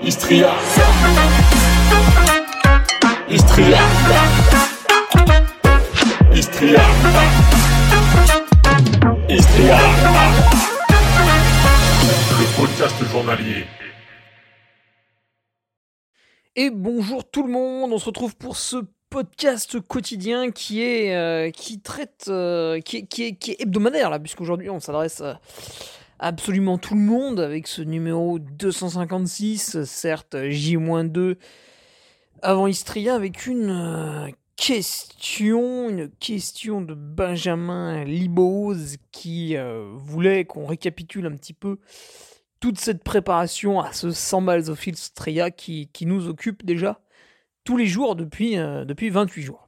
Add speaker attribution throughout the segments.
Speaker 1: Istria. Istria. Istria. Istria. Le podcast journalier.
Speaker 2: Et bonjour tout le monde, on se retrouve pour ce podcast quotidien qui est euh, qui traite euh, qui, est, qui, est, qui est hebdomadaire là puisqu'aujourd'hui on s'adresse à absolument tout le monde avec ce numéro 256 certes J-2 avant Istria avec une euh, question une question de Benjamin Libose qui voulait qu'on récapitule un petit peu toute cette préparation à ce 100 miles of Istria qui, qui nous occupe déjà tous les jours depuis, euh, depuis 28 jours.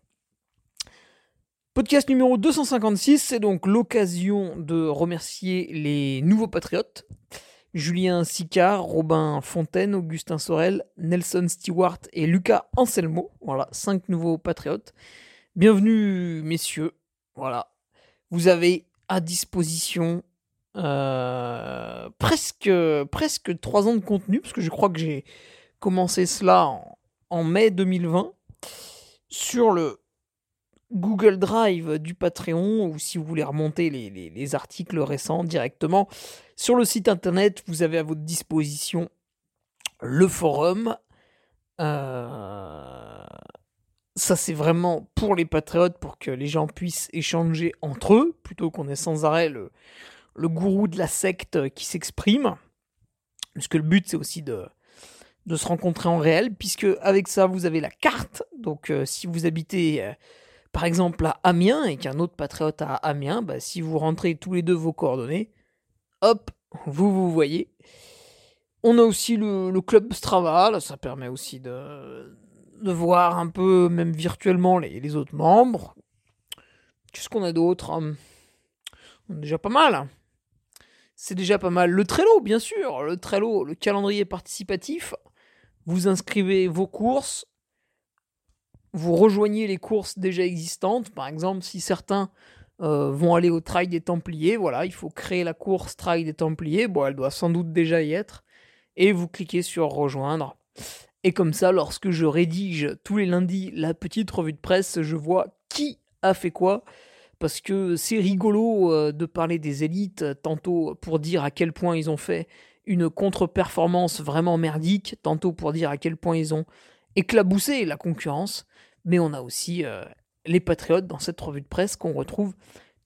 Speaker 2: Podcast numéro 256, c'est donc l'occasion de remercier les nouveaux patriotes. Julien Sicard, Robin Fontaine, Augustin Sorel, Nelson Stewart et Lucas Anselmo. Voilà, cinq nouveaux patriotes. Bienvenue, messieurs. Voilà. Vous avez à disposition euh, presque, presque 3 ans de contenu, parce que je crois que j'ai commencé cela en, en mai 2020 sur le Google Drive du Patreon ou si vous voulez remonter les, articles récents directement sur le site internet, vous avez à votre disposition le forum. Euh, ça c'est vraiment pour les patriotes, pour que les gens puissent échanger entre eux, plutôt qu'on ait sans arrêt le, le gourou de la secte qui s'exprime. Parce que le but c'est aussi de, de se rencontrer en réel, puisque avec ça, vous avez la carte. Donc, euh, si vous habitez, euh, par exemple, à Amiens et qu'un autre patriote à Amiens, bah, si vous rentrez tous les deux vos coordonnées, hop, vous vous voyez. On a aussi le, club Strava, ça permet aussi de, voir un peu, même virtuellement, les, autres membres. Qu'est-ce qu'on a d'autre hum, Déjà pas mal. C'est déjà pas mal. Le Trello, bien sûr. Le Trello, le calendrier participatif vous inscrivez vos courses, vous rejoignez les courses déjà existantes. Par exemple, si certains euh, vont aller au Trail des Templiers, voilà, il faut créer la course Trail des Templiers. Bon, elle doit sans doute déjà y être. Et vous cliquez sur rejoindre. Et comme ça, lorsque je rédige tous les lundis la petite revue de presse, je vois qui a fait quoi. Parce que c'est rigolo euh, de parler des élites, tantôt pour dire à quel point ils ont fait une contre-performance vraiment merdique, tantôt pour dire à quel point ils ont éclaboussé la concurrence, mais on a aussi euh, les Patriotes dans cette revue de presse qu'on retrouve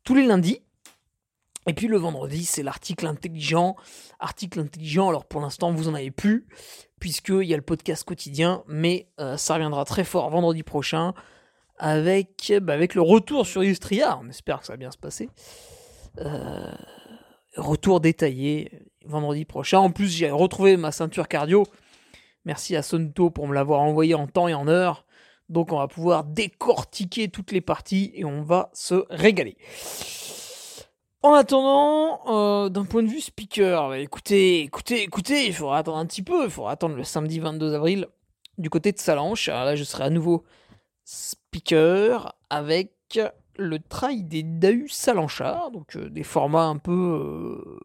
Speaker 2: tous les lundis. Et puis le vendredi, c'est l'article intelligent. Article intelligent, alors pour l'instant, vous en avez plus, puisqu'il y a le podcast quotidien, mais euh, ça reviendra très fort vendredi prochain avec, bah, avec le retour sur Illustria. On espère que ça va bien se passer. Euh, retour détaillé vendredi prochain. En plus, j'ai retrouvé ma ceinture cardio. Merci à Sonto pour me l'avoir envoyé en temps et en heure. Donc on va pouvoir décortiquer toutes les parties et on va se régaler. En attendant, euh, d'un point de vue speaker, bah, écoutez, écoutez, écoutez, il faudra attendre un petit peu. Il faudra attendre le samedi 22 avril du côté de Salanche. Alors là, je serai à nouveau speaker avec le trail des Dahu Salanchard, donc euh, des formats un peu euh,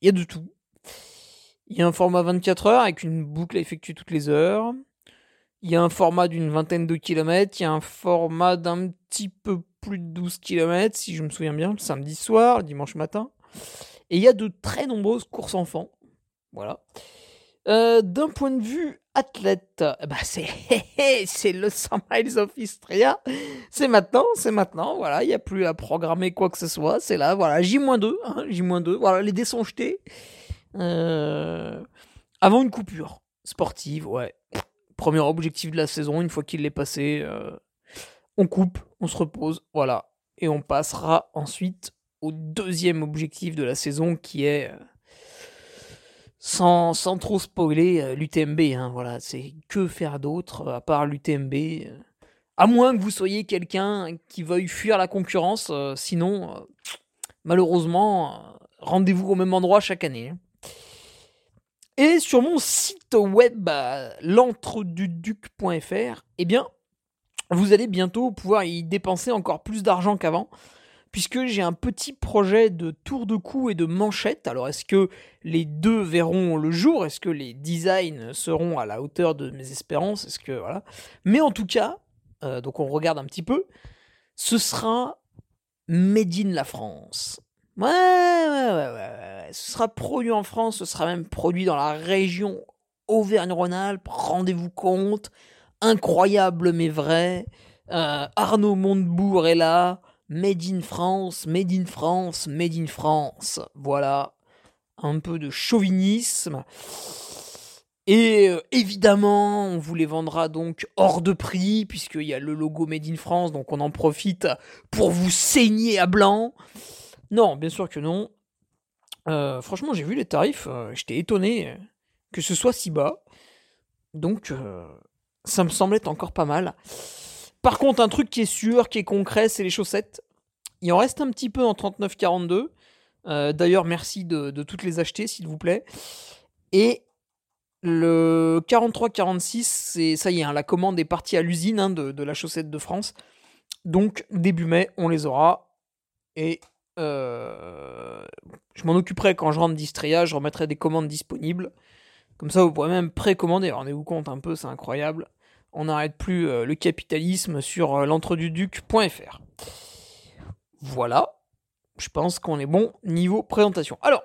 Speaker 2: il y a de tout. Il y a un format 24 heures avec une boucle à effectuer toutes les heures. Il y a un format d'une vingtaine de kilomètres. Il y a un format d'un petit peu plus de 12 kilomètres, si je me souviens bien, le samedi soir, le dimanche matin. Et il y a de très nombreuses courses enfants. Voilà. Euh, d'un point de vue athlète, bah c'est, c'est le 100 miles of Istria. C'est maintenant, c'est maintenant. Voilà, il n'y a plus à programmer quoi que ce soit. C'est là, voilà, J-2, hein, J-2. Voilà, les dés sont jetés. Euh, avant une coupure sportive, ouais. Premier objectif de la saison, une fois qu'il est passé, euh, on coupe, on se repose, voilà. Et on passera ensuite au deuxième objectif de la saison qui est sans, sans trop spoiler euh, l'UTMB. Hein, voilà, c'est que faire d'autre euh, à part l'UTMB. Euh. à moins que vous soyez quelqu'un qui veuille fuir la concurrence, sinon, malheureusement, rendez-vous au même endroit chaque année. Hein. Et sur mon site web, l'entreduduc.fr, eh bien, vous allez bientôt pouvoir y dépenser encore plus d'argent qu'avant puisque j'ai un petit projet de tour de cou et de manchette. Alors est-ce que les deux verront le jour? Est-ce que les designs seront à la hauteur de mes espérances? Est-ce que voilà Mais en tout cas, euh, donc on regarde un petit peu, ce sera Made in la France. Ouais, ouais, ouais, ouais, Ce sera produit en France, ce sera même produit dans la région Auvergne-Rhône-Alpes. Rendez-vous compte, incroyable mais vrai. Euh, Arnaud Montebourg est là. Made in France, Made in France, Made in France. Voilà. Un peu de chauvinisme. Et euh, évidemment, on vous les vendra donc hors de prix, puisqu'il y a le logo Made in France, donc on en profite pour vous saigner à blanc. Non, bien sûr que non. Euh, franchement, j'ai vu les tarifs, j'étais étonné que ce soit si bas. Donc, ça me semblait encore pas mal. Par contre, un truc qui est sûr, qui est concret, c'est les chaussettes. Il en reste un petit peu en 39-42. Euh, d'ailleurs, merci de, toutes les acheter, s'il vous plaît. Et le 43-46, c'est ça y est, hein, la commande est partie à l'usine hein, de, la chaussette de France. Donc, début mai, on les aura. Et euh, je m'en occuperai quand je rentre d'Istria, je remettrai des commandes disponibles. Comme ça, vous pourrez même précommander. Rendez-vous compte un peu, c'est incroyable on n'arrête plus euh, le capitalisme sur euh, l'entreduduc.fr. Voilà, je pense qu'on est bon niveau présentation. Alors,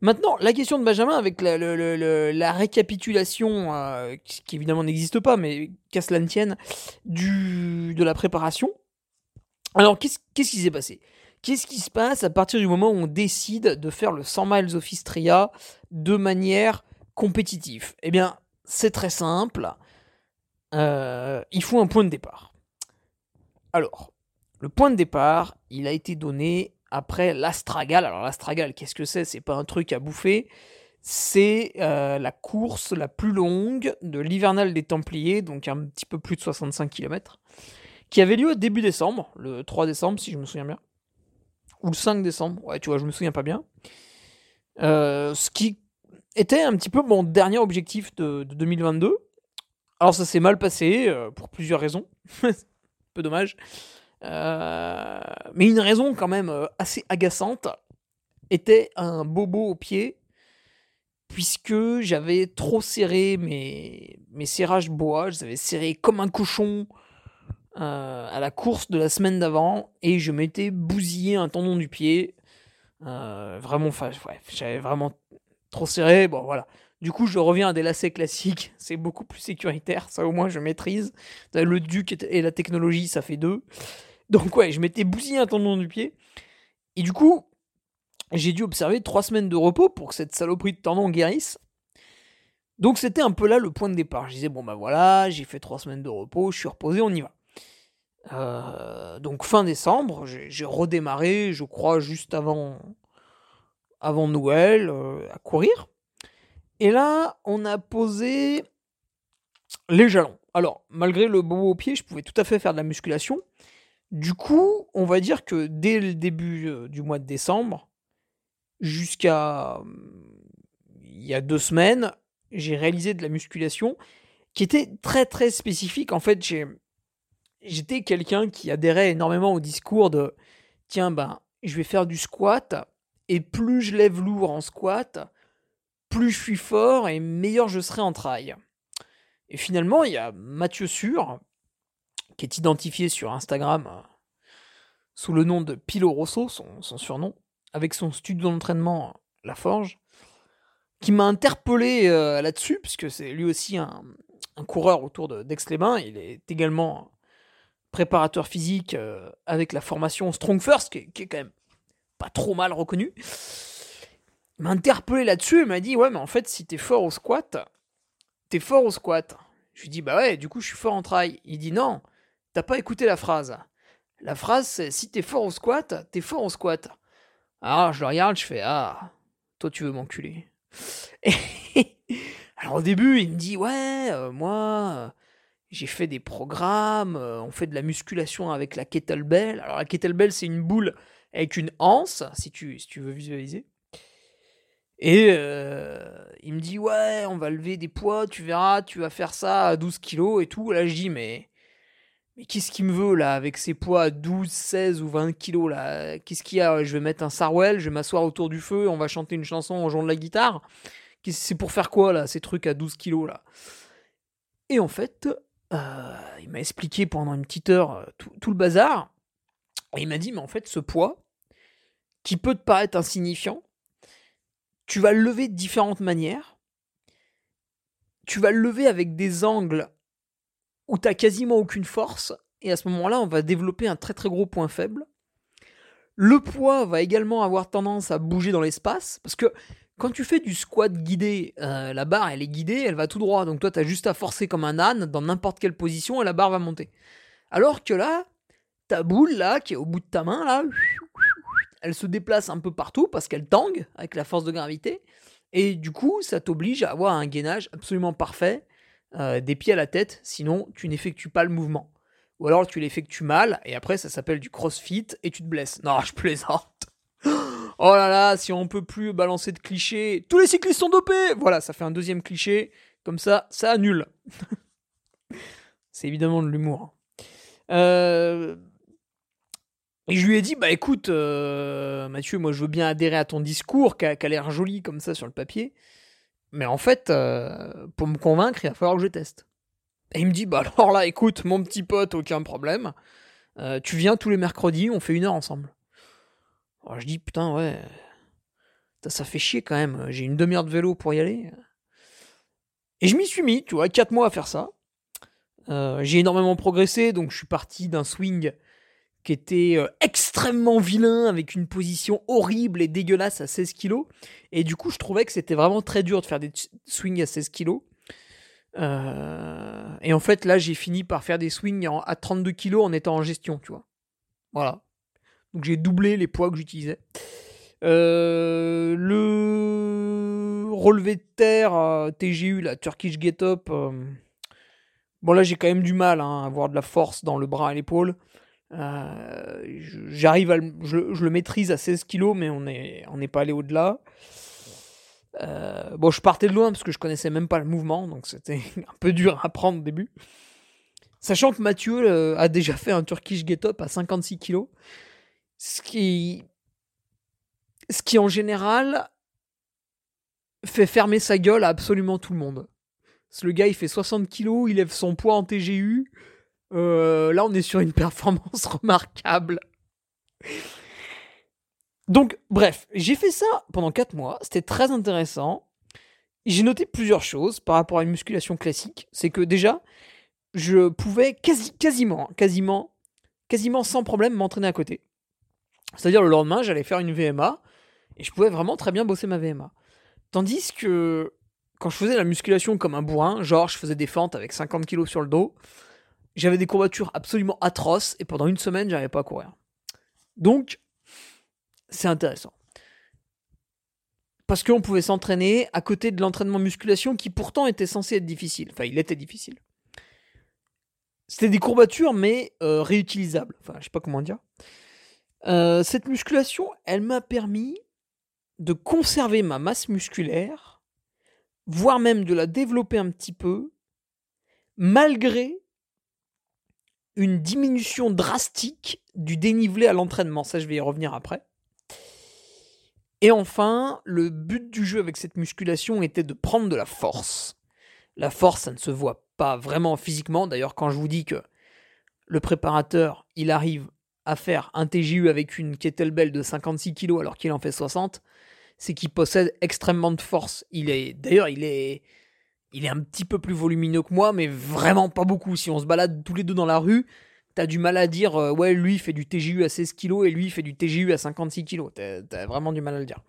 Speaker 2: maintenant, la question de Benjamin avec la, récapitulation, euh, qui, évidemment n'existe pas, mais qu'à cela ne tienne, du, de la préparation. Alors, qu'est-ce qui s'est passé? Qu'est-ce qui se passe à partir du moment où on décide de faire le 100 miles of Istria de manière compétitive? Eh bien, c'est très simple. Euh, il faut un point de départ. Alors, le point de départ, il a été donné après l'Astragal. Alors l'Astragal, qu'est-ce que c'est? C'est pas un truc à bouffer. C'est euh, la course la plus longue de l'hivernal des Templiers, donc un petit peu plus de 65 km, qui avait lieu début décembre, le 3 décembre si je me souviens bien, ou le 5 décembre, ouais tu vois je me souviens pas bien. Euh, ce qui était un petit peu mon dernier objectif de 2022, alors ça s'est mal passé euh, pour plusieurs raisons. peu dommage. Euh, mais une raison quand même assez agaçante était un bobo au pied puisque j'avais trop serré mes, mes serrages bois, je les avais serrés comme un cochon à la course de la semaine d'avant et je m'étais bousillé un tendon du pied. vraiment, ouais, j'avais vraiment trop serré. Bon voilà, du coup, je reviens à des lacets classiques. C'est beaucoup plus sécuritaire. Ça, au moins, je maîtrise. Le duc et la technologie, ça fait deux. Donc, ouais, je m'étais bousillé un tendon du pied. Et du coup, j'ai dû observer trois semaines de repos pour que cette saloperie de tendon guérisse. Donc, c'était un peu là le point de départ. Je disais, bon, bah voilà, j'ai fait trois semaines de repos, je suis reposé, on y va. Euh, donc, fin décembre, j'ai redémarré, je crois, juste avant, avant Noël, euh, à courir. Et là, on a posé les jalons. Alors, malgré le bobo au pied, je pouvais tout à fait faire de la musculation. Du coup, on va dire que dès le début euh, du mois de décembre, jusqu'à il y a deux semaines, j'ai réalisé de la musculation qui était très très spécifique. En fait, j'étais quelqu'un qui adhérait énormément au discours de tiens, ben, je vais faire du squat, et plus je lève lourd en squat, plus je suis fort et meilleur je serai en trail. Et finalement, il y a Mathieu Sûr, qui est identifié sur Instagram euh, sous le nom de Pilo Rosso, son, surnom, avec son studio d'entraînement La Forge, qui m'a interpellé euh, là-dessus, puisque c'est lui aussi un, coureur autour d'Aix-les-Bains. il est également préparateur physique euh, avec la formation Strong First, qui est quand même pas trop mal reconnue m'a là-dessus et m'a dit Ouais, mais en fait, si t'es fort au squat, t'es fort au squat. Je lui dis Bah ouais, du coup, je suis fort en trail. Il dit Non, t'as pas écouté la phrase. La phrase, c'est Si t'es fort au squat, t'es fort au squat. Alors, je le regarde, je fais Ah, toi, tu veux m'enculer. Alors, au début, il me dit Ouais, euh, moi. J'ai fait des programmes, euh, on fait de la musculation avec la kettlebell. Alors la kettlebell, c'est une boule avec une anse, si tu, si tu veux visualiser. Et euh, il me dit ouais, on va lever des poids, tu verras, tu vas faire ça à 12 kilos et tout. Là je dis mais mais qu'est-ce qu'il me veut là avec ses poids à 12, 16 ou 20 kilos là? Qu'est-ce qu'il y a? Je vais mettre un sarwell, je vais m'asseoir autour du feu, on va chanter une chanson en jouant de la guitare. C'est pour faire quoi là, ces trucs à 12 kilos là? Et en fait, euh, il m'a expliqué pendant une petite heure euh, tout, le bazar. Et il m'a dit, mais en fait, ce poids, qui peut te paraître insignifiant, tu vas le lever de différentes manières. Tu vas le lever avec des angles où tu quasiment aucune force, et à ce moment-là, on va développer un très très gros point faible. Le poids va également avoir tendance à bouger dans l'espace, parce que quand tu fais du squat guidé, euh, la barre elle est guidée, elle va tout droit, donc toi tu as juste à forcer comme un âne dans n'importe quelle position et la barre va monter. Alors que là, ta boule là, qui est au bout de ta main là, elle se déplace un peu partout parce qu'elle tangue avec la force de gravité, et du coup ça t'oblige à avoir un gainage absolument parfait euh, des pieds à la tête, sinon tu n'effectues pas le mouvement. Ou alors tu l'effectues mal, et après ça s'appelle du crossfit, et tu te blesses. Non, je plaisante. Oh là là, si on peut plus balancer de clichés, tous les cyclistes sont dopés Voilà, ça fait un deuxième cliché, comme ça, ça annule. C'est évidemment de l'humour. Euh, et je lui ai dit, bah écoute, euh, Mathieu, moi je veux bien adhérer à ton discours, qui a, l'air joli comme ça sur le papier. Mais en fait, euh, pour me convaincre, il va falloir que je teste. Et il me dit, bah alors là, écoute, mon petit pote, aucun problème. Tu viens tous les mercredis, on fait une heure ensemble. Alors je dis, putain, ouais. Ça, fait chier quand même. J'ai une demi-heure de vélo pour y aller. Et je m'y suis mis, tu vois, 4 mois à faire ça. Euh, j'ai énormément progressé, donc je suis parti d'un swing qui était euh, extrêmement vilain, avec une position horrible et dégueulasse à 16 kg. Et du coup, je trouvais que c'était vraiment très dur de faire des swings à 16 kg. Euh, et en fait, là, j'ai fini par faire des swings à 32 kg en étant en gestion, tu vois. Voilà. Donc j'ai doublé les poids que j'utilisais. Euh, le relevé de terre TGU, la Turkish Get Up. bon, là, j'ai quand même du mal hein, à avoir de la force dans le bras et l'épaule. Euh, j'arrive à je, le maîtrise à 16 kg, mais on n'est on pas allé au-delà. Euh, bon, je partais de loin parce que je connaissais même pas le mouvement, donc c'était un peu dur à apprendre au début. Sachant que Mathieu euh, a déjà fait un Turkish Get Up à 56 kg, ce qui, ce qui en général fait fermer sa gueule à absolument tout le monde. le gars il fait 60 kg, il lève son poids en TGU, euh, là, on est sur une performance remarquable. Donc, bref, j'ai fait ça pendant 4 mois. C'était très intéressant. J'ai noté plusieurs choses par rapport à une musculation classique. C'est que déjà, je pouvais quasi, quasiment, quasiment, quasiment sans problème m'entraîner à côté. C'est-à-dire le lendemain, j'allais faire une VMA et je pouvais vraiment très bien bosser ma VMA. Tandis que quand je faisais la musculation comme un bourrin, genre je faisais des fentes avec 50 kg sur le dos, j'avais des courbatures absolument atroces et pendant une semaine, j'arrivais pas à courir. Donc, c'est intéressant. Parce qu'on pouvait s'entraîner à côté de l'entraînement musculation qui pourtant était censé être difficile. Enfin, il était difficile. C'était des courbatures, mais euh, réutilisables. Enfin, je sais pas comment dire. Euh, cette musculation, elle m'a permis de conserver ma masse musculaire, voire même de la développer un petit peu, malgré une diminution drastique du dénivelé à l'entraînement. Ça, je vais y revenir après. Et enfin, le but du jeu avec cette musculation était de prendre de la force. La force, ça ne se voit pas vraiment physiquement. D'ailleurs, quand je vous dis que le préparateur, il arrive à faire un TGU avec une kettlebell de 56 kg alors qu'il en fait 60, c'est qu'il possède extrêmement de force. Il est, d'ailleurs, il est, il est un petit peu plus volumineux que moi, mais vraiment pas beaucoup. Si on se balade tous les deux dans la rue, t'as du mal à dire euh, ouais, lui il fait du TGU à 16 kg et lui il fait du TGU à 56 kg. T'as vraiment du mal à le dire.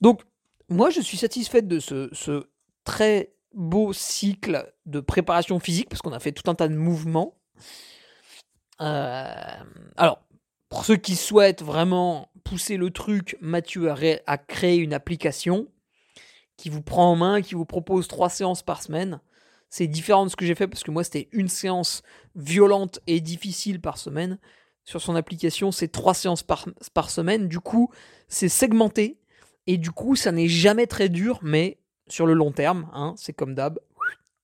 Speaker 2: Donc, moi je suis satisfait de ce, très beau cycle de préparation physique parce qu'on a fait tout un tas de mouvements. Euh, alors, pour ceux qui souhaitent vraiment pousser le truc, Mathieu a créé une application qui vous prend en main, qui vous propose trois séances par semaine. C'est différent de ce que j'ai fait parce que moi c'était une séance violente et difficile par semaine. Sur son application, c'est trois séances par, semaine. Du coup, c'est segmenté. Et du coup, ça n'est jamais très dur, mais sur le long terme, hein, c'est comme d'hab.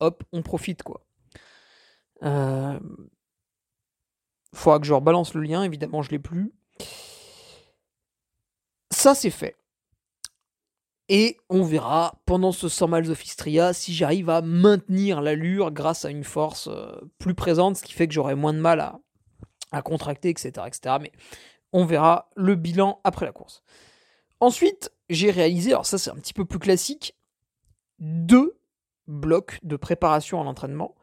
Speaker 2: Hop, on profite quoi. Euh, Faudra que je rebalance le lien, évidemment, je l'ai plus. Ça, c'est fait. Et on verra pendant ce 100 miles of Istria si j'arrive à maintenir l'allure grâce à une force euh, plus présente, ce qui fait que j'aurai moins de mal à, contracter, etc., etc. Mais on verra le bilan après la course. Ensuite, j'ai réalisé, alors ça c'est un petit peu plus classique, deux blocs de préparation à l'entraînement.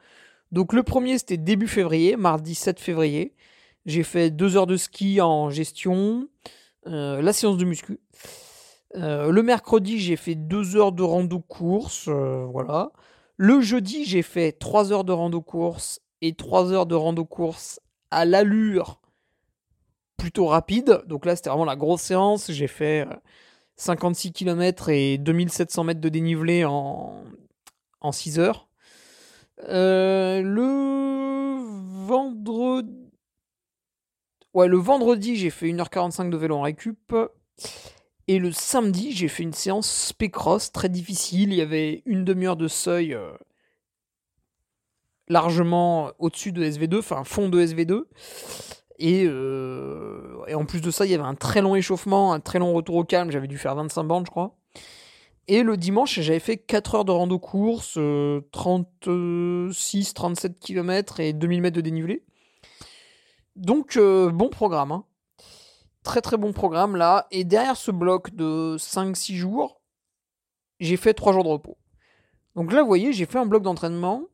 Speaker 2: Donc le premier c'était début février, mardi 7 février. J'ai fait deux heures de ski en gestion, euh, la séance de muscu. Euh, le mercredi j'ai fait deux heures de rando course, euh, voilà. Le jeudi j'ai fait trois heures de rando course et trois heures de rando course à l'allure plutôt rapide. Donc là c'était vraiment la grosse séance. J'ai fait 56 km et 2700 mètres de dénivelé en, en 6 heures. Euh, le vendredi. Ouais, le vendredi, j'ai fait 1h45 de vélo en récup. Et le samedi, j'ai fait une séance spé-cross très difficile. Il y avait une demi-heure de seuil euh, largement au-dessus de SV2, enfin fond de SV2. Et, euh, et, en plus de ça, il y avait un très long échauffement, un très long retour au calme. J'avais dû faire 25 bandes, je crois. Et le dimanche, j'avais fait 4 heures de rando course, 36, 37 km et 2000 mètres de dénivelé. Donc, euh, bon programme. Hein. Très très bon programme là. Et derrière ce bloc de 5-6 jours, j'ai fait 3 jours de repos. Donc là, vous voyez, j'ai fait un bloc d'entraînement.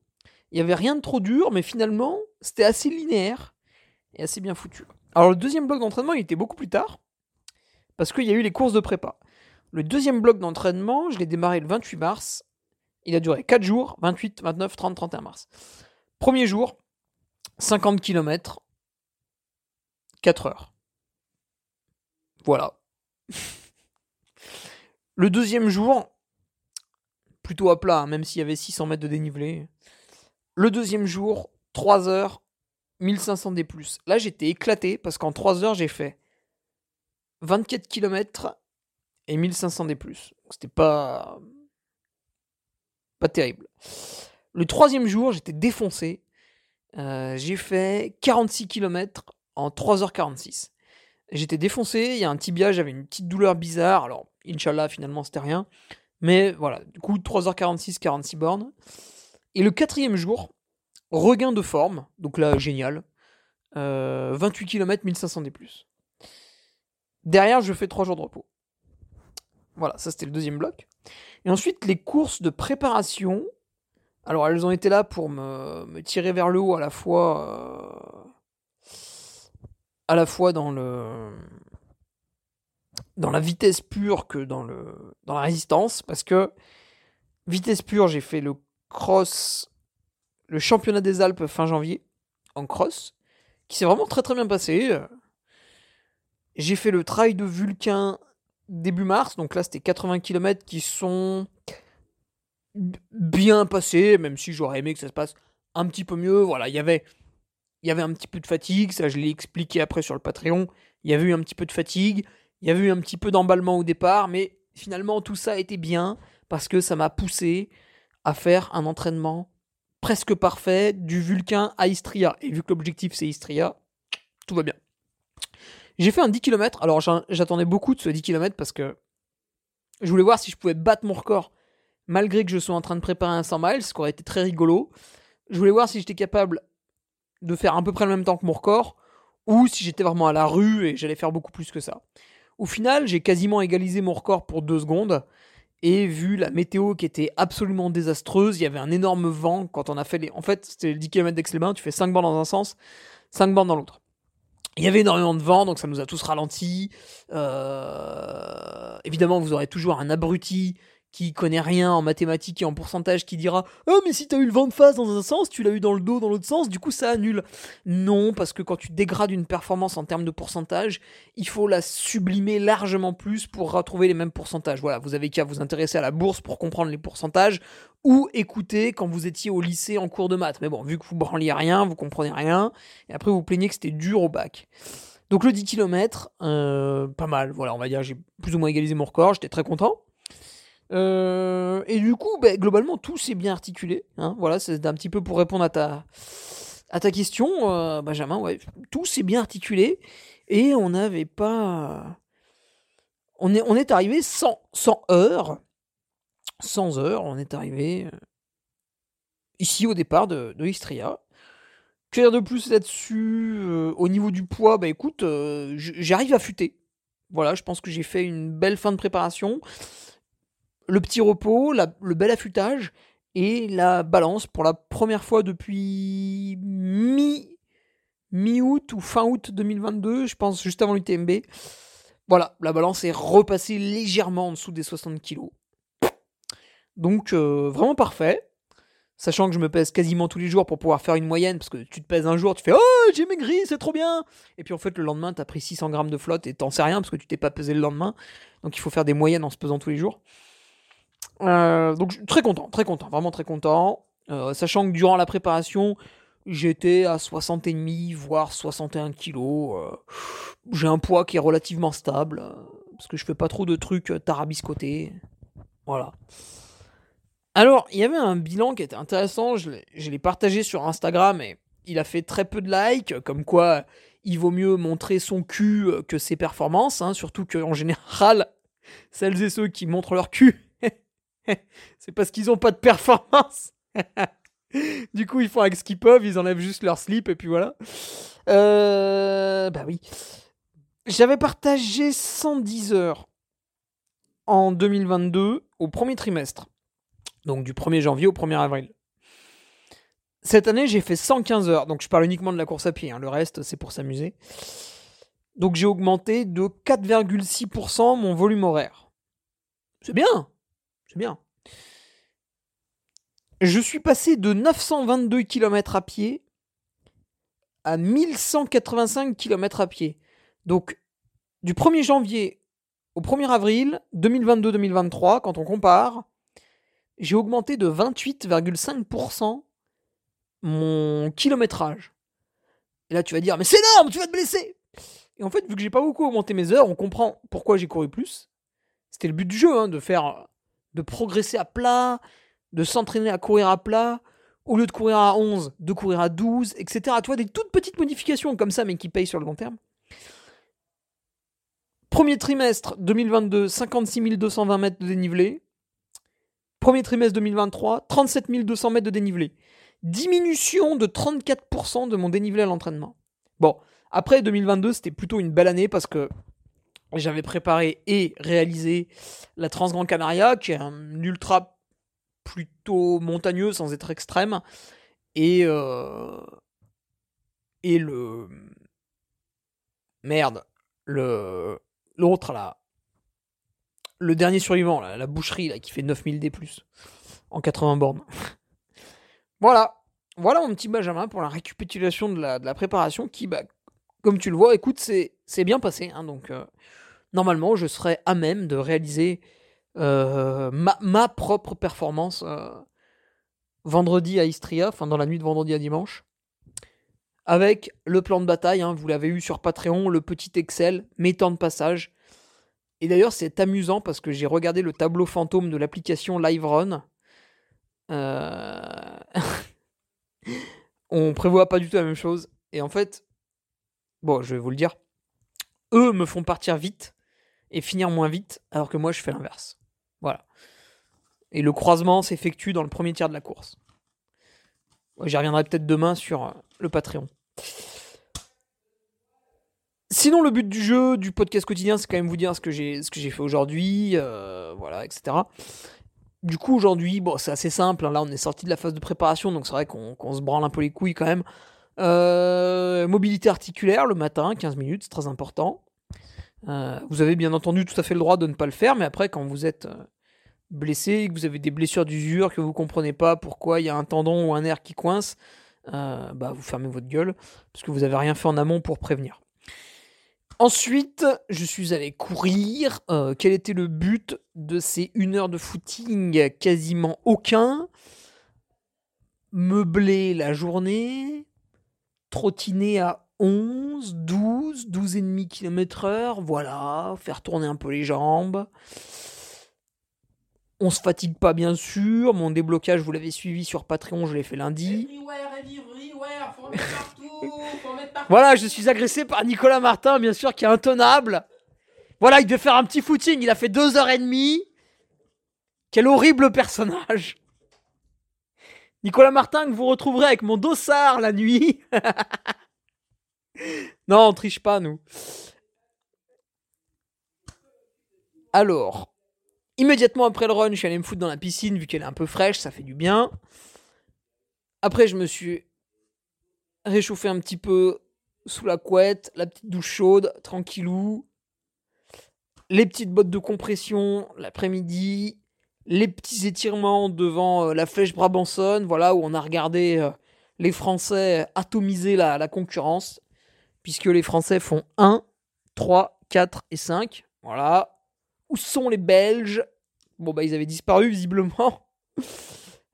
Speaker 2: Il n'y avait rien de trop dur, mais finalement, c'était assez linéaire et assez bien foutu. Alors le deuxième bloc d'entraînement, il était beaucoup plus tard, parce qu'il y a eu les courses de prépa. Le deuxième bloc d'entraînement, je l'ai démarré le 28 mars. Il a duré 4 jours, 28, 29, 30, 31 mars. Premier jour, 50 km, 4 heures. Voilà. le deuxième jour, plutôt à plat, hein, même s'il y avait 600 mètres de dénivelé. Le deuxième jour, 3 heures, 1500 D+. Là, j'étais éclaté parce qu'en 3 heures, j'ai fait 24 km et 1500 D+. C'était pas pas terrible. Le troisième jour, j'étais défoncé. Euh, j'ai fait 46 km en 3h46. J'étais défoncé, il y a un tibia, j'avais une petite douleur bizarre. Alors, Inch'Allah, finalement, c'était rien. Mais voilà, du coup, 3h46, 46 bornes. Et le quatrième jour, Regain de forme, donc là, génial. 28 km, 1500 D+. Derrière, je fais 3 jours de repos. Voilà, ça c'était le deuxième bloc. Et ensuite, les courses de préparation. Alors, elles ont été là pour me, tirer vers le haut à la fois. Euh, à la fois dans le. Dans la vitesse pure que dans, le, dans la résistance. Parce que, vitesse pure, j'ai fait le cross le championnat des Alpes fin janvier en cross, qui s'est vraiment très très bien passé. J'ai fait le trail de Vulcain début mars, donc là c'était 80 km qui sont bien passés, même si j'aurais aimé que ça se passe un petit peu mieux. Voilà, il y avait il y avait un petit peu de fatigue, ça je l'ai expliqué après sur le Patreon. Il y avait eu un petit peu de fatigue, il y avait eu un petit peu d'emballement au départ, mais finalement tout ça été bien parce que ça m'a poussé à faire un entraînement presque parfait du Vulcain à Istria. Et vu que l'objectif c'est Istria, tout va bien. J'ai fait un 10 km. Alors j'attendais beaucoup de ce 10 km parce que je voulais voir si je pouvais battre mon record malgré que je sois en train de préparer un 100 miles, ce qui aurait été très rigolo. Je voulais voir si j'étais capable de faire à peu près le même temps que mon record ou si j'étais vraiment à la rue et j'allais faire beaucoup plus que ça. Au final, j'ai quasiment égalisé mon record pour 2 secondes. Et vu la météo qui était absolument désastreuse, il y avait un énorme vent quand on a fait les. En fait, c'était 10 km daix les tu fais 5 bandes dans un sens, 5 bandes dans l'autre. Il y avait énormément de vent, donc ça nous a tous ralenti. Euh... Évidemment, vous aurez toujours un abruti qui connaît rien en mathématiques et en pourcentage qui dira Oh, mais si t'as eu le vent de face dans un sens, tu l'as eu dans le dos dans l'autre sens, du coup ça annule. Non, parce que quand tu dégrades une performance en termes de pourcentage, il faut la sublimer largement plus pour retrouver les mêmes pourcentages. Voilà, vous avez qu'à vous intéresser à la bourse pour comprendre les pourcentages ou écouter quand vous étiez au lycée en cours de maths. Mais bon, vu que vous branliez rien, vous comprenez rien, et après vous plaignez que c'était dur au bac. Donc le 10 km, euh, pas mal, voilà, on va dire, j'ai plus ou moins égalisé mon record, j'étais très content. Euh, et du coup, bah, globalement, tout s'est bien articulé. Hein, voilà, c'est un petit peu pour répondre à ta, question, euh, Benjamin, tout s'est bien articulé et on n'avait pas. On est, arrivé sans, sans heures. Sans heures, on est arrivé euh, ici au départ de, Istria. Que dire de plus là-dessus Au niveau du poids, bah écoute, j'arrive à futer. Voilà, je pense que j'ai fait une belle fin de préparation. Le petit repos, le bel affûtage et la balance pour la première fois depuis mi mi-août ou fin août 2022, je pense juste avant l'UTMB. Voilà, la balance est repassée légèrement en dessous des 60 kg. Donc euh, vraiment parfait. Sachant que je me pèse quasiment tous les jours pour pouvoir faire une moyenne, parce que tu te pèses un jour, tu fais Oh, j'ai maigri, c'est trop bien Et puis en fait, le lendemain, t'as pris 600 grammes de flotte et t'en sais rien, parce que tu t'es pas pesé le lendemain. Donc il faut faire des moyennes en se pesant tous les jours. Euh, donc très content, très content, vraiment très content. Euh, sachant que durant la préparation, j'étais à 60,5, voire 61 kilos. Euh, j'ai un poids qui est relativement stable, parce que je fais pas trop de trucs tarabiscotés. Voilà. Alors, il y avait un bilan qui était intéressant, je l'ai- partagé sur Instagram et il a fait très peu de likes, comme quoi il vaut mieux montrer son cul que ses performances, hein, surtout qu'en général, celles et ceux qui montrent leur cul, c'est parce qu'ils n'ont pas de performance. du coup, ils font avec ce qu'ils peuvent, ils enlèvent juste leur slip et puis voilà. Euh, bah oui. J'avais partagé 110 heures en 2022 au premier trimestre. Donc du 1er janvier au 1er avril. Cette année, j'ai fait 115 heures. Donc je parle uniquement de la course à pied. hein. Le reste, c'est pour s'amuser. Donc j'ai augmenté de 4,6% mon volume horaire. C'est bien. C'est bien. Je suis passé de 922 km à pied à 1185 km à pied. Donc du 1er janvier au 1er avril 2022-2023, quand on compare, j'ai augmenté de 28,5% mon kilométrage. Et là, tu vas dire, mais c'est énorme, tu vas te blesser. Et en fait, vu que j'ai pas beaucoup augmenté mes heures, on comprend pourquoi j'ai couru plus. C'était le but du jeu, hein, de faire, de progresser à plat, de s'entraîner à courir à plat, au lieu de courir à 11, de courir à 12, etc. Tu vois, des toutes petites modifications comme ça, mais qui payent sur le long terme. Premier trimestre 2022, 56 220 mètres de dénivelé. Premier trimestre 2023, 37 200 mètres de dénivelé. Diminution de 34% de mon dénivelé à l'entraînement. Bon, après 2022, c'était plutôt une belle année parce que j'avais préparé et réalisé la Transgrand Canaria, qui est un ultra plutôt montagneux sans être extrême. Et, euh, et le. Merde. Le. L'autre là. Le dernier survivant, la boucherie qui fait 9000 D en 80 bornes. voilà. Voilà mon petit Benjamin pour la récapitulation de la, de la préparation qui, bah, comme tu le vois, écoute, c'est c'est bien passé. hein, donc, euh, normalement, je serai à même de réaliser euh, ma, propre performance euh, vendredi à Istria, enfin dans la nuit de vendredi à dimanche. Avec le plan de bataille, hein, vous l'avez eu sur Patreon, le petit Excel, mes temps de passage. Et d'ailleurs, c'est amusant parce que j'ai regardé le tableau fantôme de l'application LiveRun. Euh... On prévoit pas du tout la même chose. Et en fait, bon, je vais vous le dire, eux me font partir vite et finir moins vite, alors que moi je fais l'inverse. Voilà. Et le croisement s'effectue dans le premier tiers de la course. J'y reviendrai peut-être demain sur euh, le Patreon. Sinon, le but du jeu, du podcast quotidien, c'est quand même vous dire ce que j'ai, ce que j'ai fait aujourd'hui, euh, voilà, etc. Du coup, aujourd'hui, bon, c'est assez simple. hein. Là, on est sorti de la phase de préparation, donc c'est vrai qu'on, qu'on se branle un peu les couilles quand même. Euh, mobilité articulaire le matin, 15 minutes, c'est très important. Euh, vous avez bien entendu tout à fait le droit de ne pas le faire, mais après, quand vous êtes euh, blessé, que vous avez des blessures d'usure, que vous comprenez pas pourquoi il y a un tendon ou un nerf qui coince, euh, bah, vous fermez votre gueule, parce que vous avez rien fait en amont pour prévenir. Ensuite, je suis allé courir. Quel était le but de ces une heure de footing? Quasiment aucun. Meubler la journée. Trottiner à 11, 12, 12,5 km heure. Voilà, faire tourner un peu les jambes. On se fatigue pas, bien sûr. Mon déblocage, vous l'avez suivi sur Patreon, je l'ai fait lundi.
Speaker 3: Everywhere, everywhere, faut en mettre partout, faut en mettre partout.
Speaker 2: Voilà, je suis agressé par Nicolas Martin, bien sûr, qui est intenable. Voilà, il devait faire un petit footing, il a fait deux heures et demie. Quel horrible personnage. Nicolas Martin que vous retrouverez avec mon dossard la nuit. non, on triche pas, nous. Alors, immédiatement après le run, je suis allé me foutre dans la piscine vu qu'elle est un peu fraîche, ça fait du bien. Après, je me suis réchauffé un petit peu sous la couette, la petite douche chaude, tranquillou. Les petites bottes de compression l'après-midi, les petits étirements devant euh, la flèche Brabanson, voilà, où on a regardé euh, les Français atomiser la concurrence, puisque les Français font 1, 3, 4 et 5. Voilà. Où sont les Belges? Bon, bah, ils avaient disparu visiblement.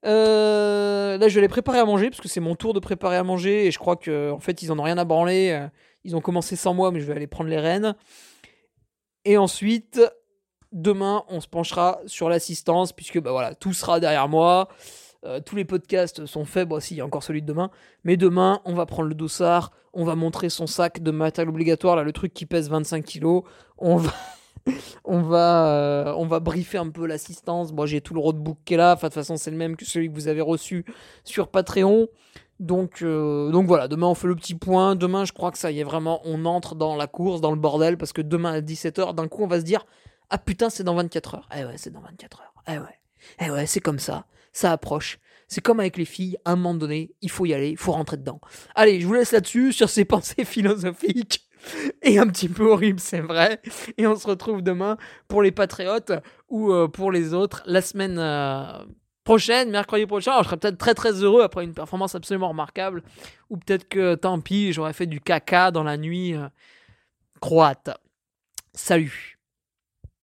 Speaker 2: Euh, là, je vais les préparer à manger, parce que c'est mon tour de préparer à manger, et je crois que en fait, ils en ont rien à branler. Euh, Ils ont commencé sans moi, mais je vais aller prendre les rênes. Et ensuite, demain, on se penchera sur l'assistance, puisque bah voilà, tout sera derrière moi. Euh, tous les podcasts sont faits. Bon, si, il y a encore celui de demain. Mais demain, on va prendre le dossard. On va montrer son sac de matériel obligatoire, là, le truc qui pèse 25 kilos. On va. on va, euh, on va briefer un peu l'assistance. Bon, j'ai tout le roadbook qui est là. De toute façon, c'est le même que celui que vous avez reçu sur Patreon. Donc, euh, donc voilà, demain on fait le petit point. Demain, je crois que ça y est vraiment, on entre dans la course, dans le bordel, parce que demain à 17h, d'un coup, on va se dire Ah putain, c'est dans 24 heures. Eh ouais, c'est dans 24 heures. Eh ouais, eh ouais, c'est comme ça. Ça approche. C'est comme avec les filles, à un moment donné, il faut y aller, il faut rentrer dedans. Allez, je vous laisse là-dessus, sur ces pensées philosophiques. Et un petit peu horrible, c'est vrai. Et on se retrouve demain pour les Patriotes ou euh, pour les autres la semaine euh, prochaine, mercredi prochain. Alors, je serai peut-être très très heureux après une performance absolument remarquable. Ou peut-être que tant pis, j'aurais fait du caca dans la nuit euh, croate. Salut